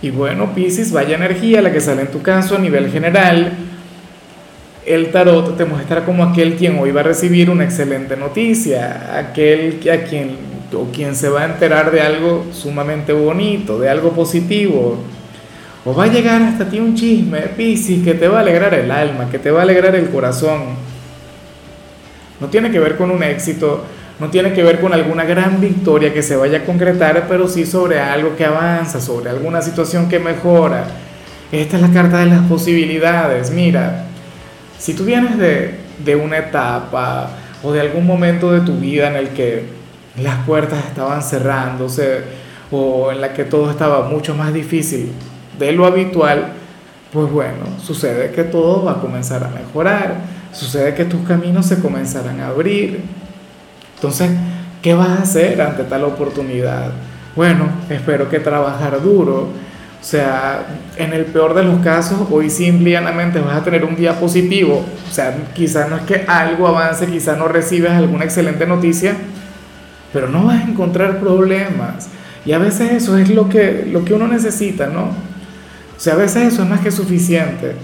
Y bueno, Pisces, vaya energía la que sale en tu caso a nivel general. El tarot te muestra como aquel quien hoy va a recibir una excelente noticia, aquel a quien o quien se va a enterar de algo sumamente bonito, de algo positivo. O va a llegar hasta ti un chisme, Pisces, que te va a alegrar el alma, que te va a alegrar el corazón. No tiene que ver con un éxito, no tiene que ver con alguna gran victoria que se vaya a concretar, pero sí sobre algo que avanza, sobre alguna situación que mejora. Esta es la carta de las posibilidades. Mira, si tú vienes de, una etapa o de algún momento de tu vida en el que las puertas estaban cerrándose o en la que todo estaba mucho más difícil de lo habitual, pues bueno, sucede que todo va a comenzar a mejorar, sucede que tus caminos se comenzarán a abrir entonces, ¿qué vas a hacer ante tal oportunidad? Bueno, espero que trabajar duro. O sea, en el peor de los casos, hoy simplemente vas a tener un día positivo. O sea, quizás no es que algo avance, quizás no recibes alguna excelente noticia, pero no vas a encontrar problemas. Y a veces eso es lo que, lo que uno necesita, ¿no? O sea, a veces eso es más que suficiente.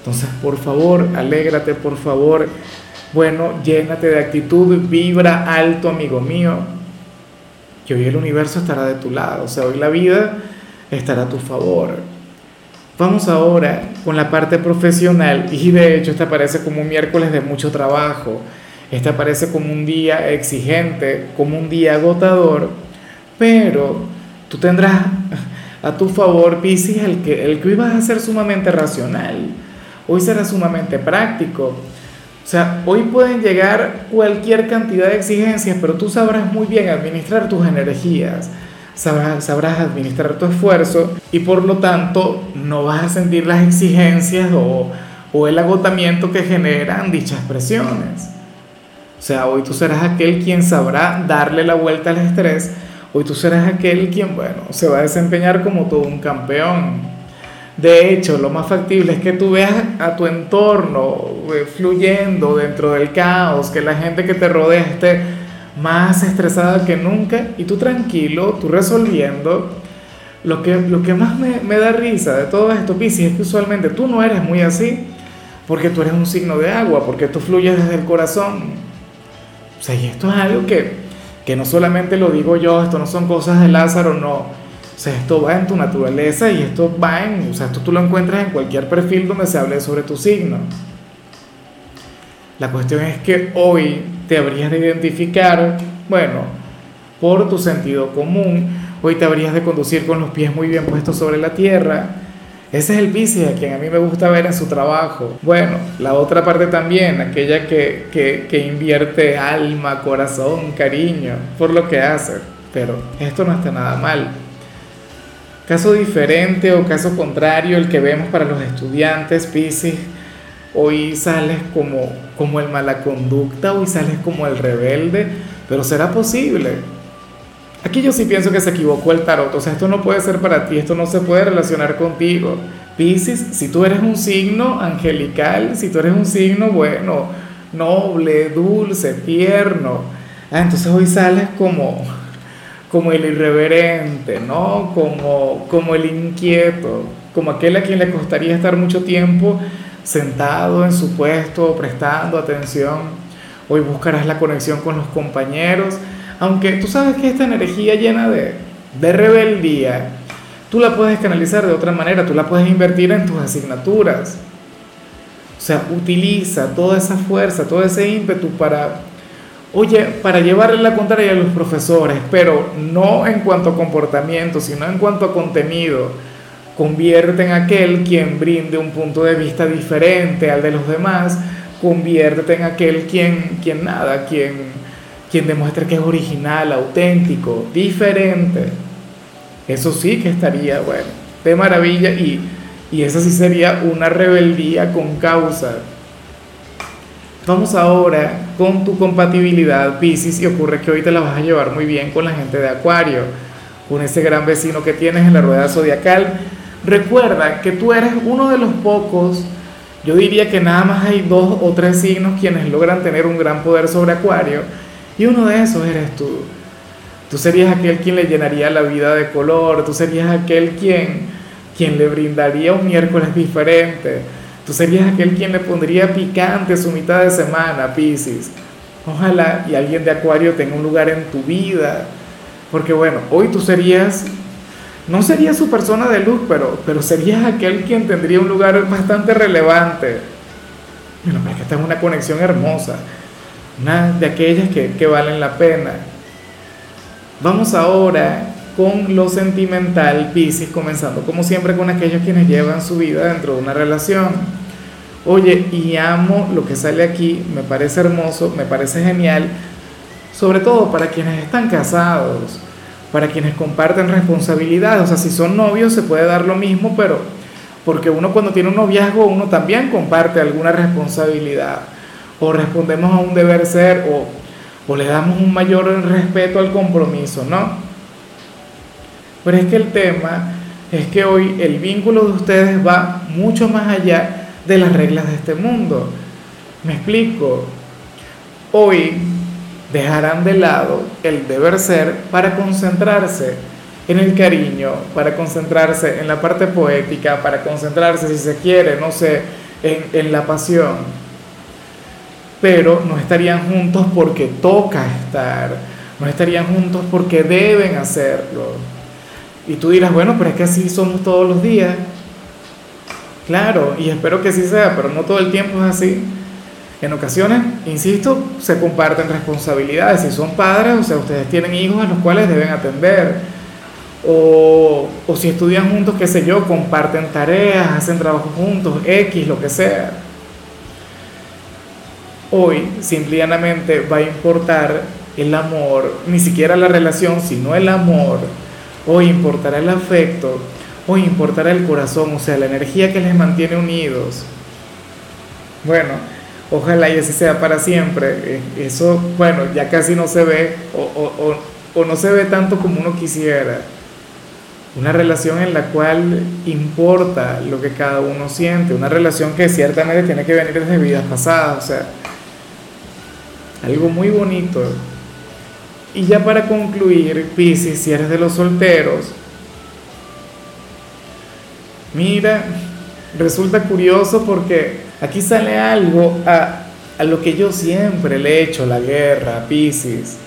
Entonces, por favor, alégrate, por favor, bueno, llénate de actitud, vibra alto, amigo mío, que hoy el universo estará de tu lado, o sea, hoy la vida estará a tu favor. Vamos ahora con la parte profesional y de hecho esta parece como un miércoles de mucho trabajo, esta parece como un día exigente, como un día agotador, pero tú tendrás a tu favor, Pisces, el que, el que hoy vas a ser sumamente racional, hoy será sumamente práctico, o sea, hoy pueden llegar cualquier cantidad de exigencias, pero tú sabrás muy bien administrar tus energías, sabrás, administrar tu esfuerzo y por lo tanto no vas a sentir las exigencias o, o el agotamiento que generan dichas presiones. O sea, hoy tú serás aquel quien sabrá darle la vuelta al estrés, hoy tú serás aquel quien, bueno, se va a desempeñar como todo un campeón. De hecho, lo más factible es que tú veas a tu entorno eh, fluyendo dentro del caos, que la gente que te rodea esté más estresada que nunca y tú tranquilo, tú resolviendo. Lo que, lo que más me, da risa de todo esto, Piscis, es que usualmente tú no eres muy así, porque tú eres un signo de agua, porque tú fluyes desde el corazón. O sea, y esto es algo que, que no solamente lo digo yo, esto no son cosas de Lázaro, no o sea, esto va en tu naturaleza y esto va en, o sea, esto tú lo encuentras en cualquier perfil donde se hable sobre tu signo. La cuestión es que hoy te habrías de identificar, bueno, por tu sentido común, hoy te habrías de conducir con los pies muy bien puestos sobre la tierra. Ese es el Pisces a quien a mí me gusta ver en su trabajo. Bueno, la otra parte también, aquella que, que, que invierte alma, corazón, cariño por lo que hace. Pero esto no está nada mal. Caso diferente o caso contrario, el que vemos para los estudiantes, Pisces, hoy sales como, como el mala conducta, hoy sales como el rebelde, pero será posible. Aquí yo sí pienso que se equivocó el tarot, o sea, esto no puede ser para ti, esto no se puede relacionar contigo. Pisces, si tú eres un signo angelical, si tú eres un signo bueno, noble, dulce, tierno, ah, entonces hoy sales como como el irreverente, ¿no? Como, como el inquieto, como aquel a quien le costaría estar mucho tiempo sentado en su puesto, prestando atención. Hoy buscarás la conexión con los compañeros, aunque tú sabes que esta energía llena de, de rebeldía, tú la puedes canalizar de otra manera, tú la puedes invertir en tus asignaturas. O sea, utiliza toda esa fuerza, todo ese ímpetu para oye, para llevarle la contraria a los profesores, pero no en cuanto a comportamiento, sino en cuanto a contenido, convierte en aquel quien brinde un punto de vista diferente al de los demás, convierte en aquel quien, quien nada, quien, quien demuestre que es original, auténtico, diferente. Eso sí que estaría, bueno, de maravilla y, Y esa sí sería una rebeldía con causa. Vamos ahora con tu compatibilidad, Pisces, y ocurre que hoy te la vas a llevar muy bien con la gente de Acuario, con ese gran vecino que tienes en la rueda zodiacal. Recuerda que tú eres uno de los pocos, yo diría que nada más hay dos o tres signos quienes logran tener un gran poder sobre Acuario, y uno de esos eres tú. Tú serías aquel quien le llenaría la vida de color, tú serías aquel quien quien le brindaría un miércoles diferente. Tú serías aquel quien le pondría picante su mitad de semana, Piscis. Ojalá y alguien de Acuario tenga un lugar en tu vida. Porque bueno, hoy tú serías, no serías su persona de luz, pero, pero serías aquel quien tendría un lugar bastante relevante. Bueno, es que esta es una conexión hermosa. Una de aquellas que, que valen la pena. Vamos ahora con lo sentimental, Pisces, comenzando como siempre con aquellos quienes llevan su vida dentro de una relación. Oye, y amo lo que sale aquí, me parece hermoso, me parece genial, sobre todo para quienes están casados, para quienes comparten responsabilidades, o sea, si son novios se puede dar lo mismo, pero porque uno cuando tiene un noviazgo, uno también comparte alguna responsabilidad, o respondemos a un deber ser, o, o le damos un mayor respeto al compromiso, ¿no? Pero es que el tema es que hoy el vínculo de ustedes va mucho más allá de las reglas de este mundo. Me explico. Hoy dejarán de lado el deber ser para concentrarse en el cariño, para concentrarse en la parte poética, para concentrarse, si se quiere, no sé, en, en la pasión. Pero no estarían juntos porque toca estar, no estarían juntos porque deben hacerlo y tú dirás, bueno, pero es que así somos todos los días. Claro, y espero que así sea, pero no todo el tiempo es así. En ocasiones, insisto, se comparten responsabilidades. Si son padres, o sea, ustedes tienen hijos a los cuales deben atender. O, o si estudian juntos, qué sé yo, comparten tareas, hacen trabajo juntos, X, lo que sea. Hoy, simplemente va a importar el amor, ni siquiera la relación, sino el amor Hoy importará el afecto, hoy importará el corazón, o sea, la energía que les mantiene unidos. Bueno, ojalá y así sea para siempre. Eh, eso, bueno, ya casi no se ve o, no se ve tanto como uno quisiera. Una relación en la cual importa lo que cada uno siente, una relación que ciertamente tiene que venir desde vidas pasadas, o sea, algo muy bonito. Y ya para concluir, Piscis, si eres de los solteros, mira, resulta curioso porque aquí sale algo a, lo que yo siempre le he hecho la guerra, Piscis.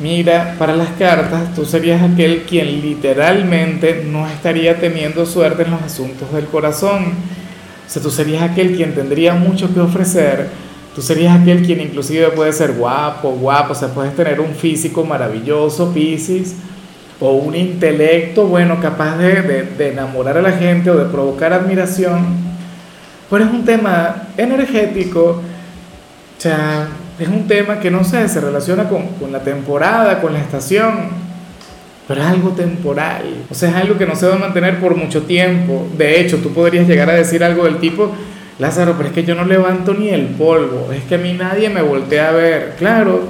Mira, para las cartas, tú serías aquel quien literalmente no estaría teniendo suerte en los asuntos del corazón. O sea, tú serías aquel quien tendría mucho que ofrecer, Tú serías aquel quien inclusive puede ser guapo, guapo, o sea, puedes tener un físico maravilloso, Pisces, o un intelecto, bueno, capaz de, de, enamorar a la gente o de provocar admiración. Pero es un tema energético, o sea, es un tema que no sé, se relaciona con, con la temporada, con la estación, pero es algo temporal, o sea, es algo que no se va a mantener por mucho tiempo. De hecho, tú podrías llegar a decir algo del tipo, Lázaro, pero es que yo no levanto ni el polvo, es que a mí nadie me voltea a ver, claro,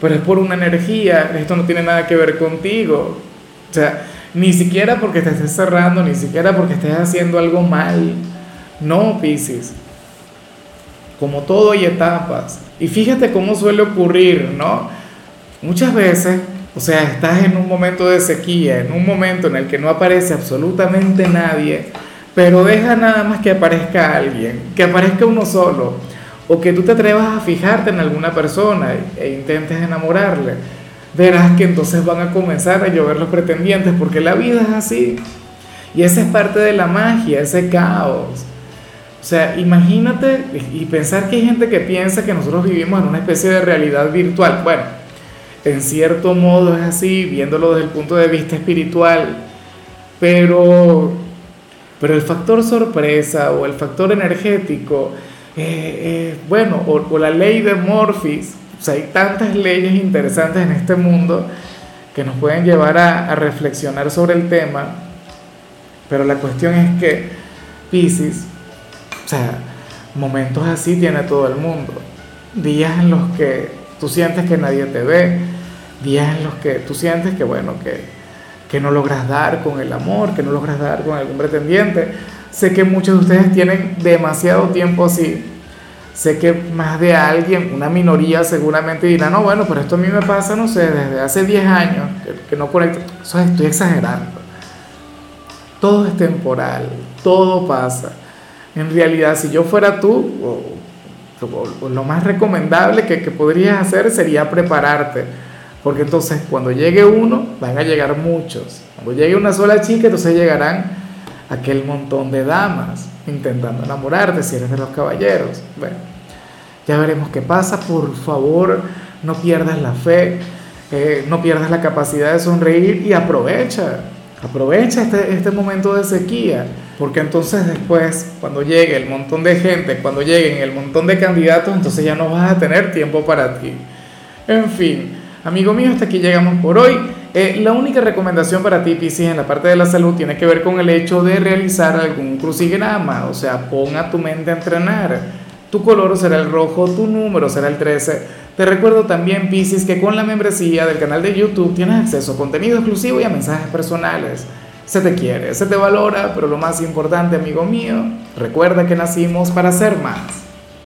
pero es por una energía, esto no tiene nada que ver contigo. O sea, ni siquiera porque te estés cerrando, ni siquiera porque estés haciendo algo mal. No, Piscis. Como todo hay etapas. Y fíjate cómo suele ocurrir, ¿no? Muchas veces, o sea, estás en un momento de sequía, en un momento en el que no aparece absolutamente nadie pero deja nada más que aparezca alguien, que aparezca uno solo, o que tú te atrevas a fijarte en alguna persona e intentes enamorarle, verás que entonces van a comenzar a llover los pretendientes, porque la vida es así. Y esa es parte de la magia, ese caos. O sea, imagínate y pensar que hay gente que piensa que nosotros vivimos en una especie de realidad virtual. Bueno, en cierto modo es así, viéndolo desde el punto de vista espiritual, pero pero el factor sorpresa o el factor energético, eh, eh, bueno, o, la ley de Morpheus, o sea, hay tantas leyes interesantes en este mundo que nos pueden llevar a, reflexionar sobre el tema, pero la cuestión es que Piscis, o sea, momentos así tiene todo el mundo. Días en los que tú sientes que nadie te ve, días en los que tú sientes que, bueno, que, que no logras dar con el amor, que no logras dar con algún pretendiente. Sé que muchos de ustedes tienen demasiado tiempo así. Sé que más de alguien, una minoría seguramente dirá, no, bueno, pero esto a mí me pasa, no sé, desde hace 10 años, que, no conecto. Eso estoy exagerando. Todo es temporal, todo pasa. En realidad, si yo fuera tú, lo más recomendable que, que podrías hacer sería prepararte porque entonces cuando llegue uno, van a llegar muchos. Cuando llegue una sola chica, entonces llegarán aquel montón de damas intentando enamorarte si eres de los caballeros. Bueno, ya veremos qué pasa. Por favor, no pierdas la fe, eh, no pierdas la capacidad de sonreír y aprovecha. Aprovecha este, este momento de sequía, porque entonces después, cuando llegue el montón de gente, cuando lleguen el montón de candidatos, entonces ya no vas a tener tiempo para ti. En fin, Amigo mío, hasta aquí llegamos por hoy. Eh, la única recomendación para ti, Piscis, en la parte de la salud tiene que ver con el hecho de realizar algún crucigrama, o sea, ponga tu mente a entrenar. Tu color será el rojo, tu número será el 13. Te recuerdo también, Piscis, que con la membresía del canal de YouTube tienes acceso a contenido exclusivo y a mensajes personales. Se te quiere, se te valora, pero lo más importante, amigo mío, recuerda que nacimos para ser más.